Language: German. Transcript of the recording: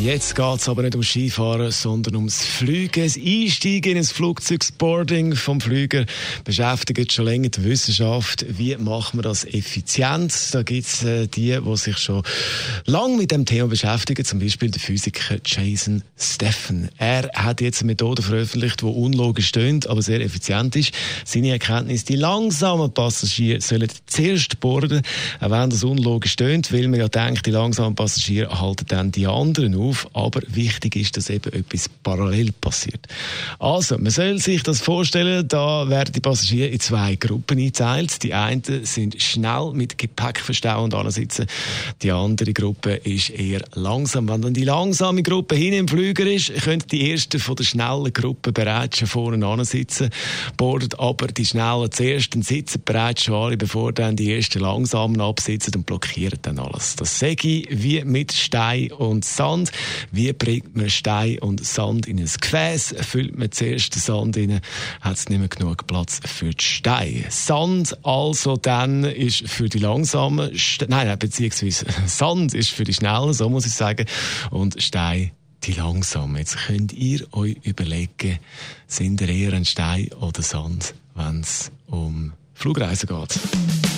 Jetzt geht es aber nicht ums Skifahren, sondern ums Fliegen. Das Einsteigen in ein Flugzeug, vom Flüger beschäftigt schon länger die Wissenschaft. Wie machen wir das effizient? Da gibt es äh, die, die sich schon lange mit dem Thema beschäftigen, zum Beispiel der Physiker Jason Steffen. Er hat jetzt eine Methode veröffentlicht, die unlogisch stöhnt, aber sehr effizient ist. Seine Erkenntnis, die langsamen Passagiere sollen zuerst boarden, auch wenn das unlogisch stöhnt, weil man ja denkt, die langsamen Passagiere halten dann die anderen auf auf, aber wichtig ist, dass eben etwas parallel passiert. Also, man soll sich das vorstellen, da werden die Passagiere in zwei Gruppen eingeteilt. Die einen sind schnell mit Gepäck verstauen und sitzen. Die andere Gruppe ist eher langsam. Wenn dann die langsame Gruppe hin im Flüger ist, können die ersten von der schnellen Gruppe bereits schon vorne sitzen, boarden aber die schnellen zuerst und sitzen bereits schon alle, bevor dann die ersten langsamen absitzen und blockieren dann alles. Das sage ich wie mit Stein und Sand. Wie bringt man Stein und Sand in ein Gefäß? Füllt man zuerst den Sand rein, hat es nicht mehr genug Platz für die Steine. Sand also dann ist für die langsamen, nein, beziehungsweise Sand ist für die schnellen, so muss ich sagen, und Stein die langsamen. Jetzt könnt ihr euch überlegen, sind ihr eher ein Stein oder Sand, wenn es um Flugreisen geht?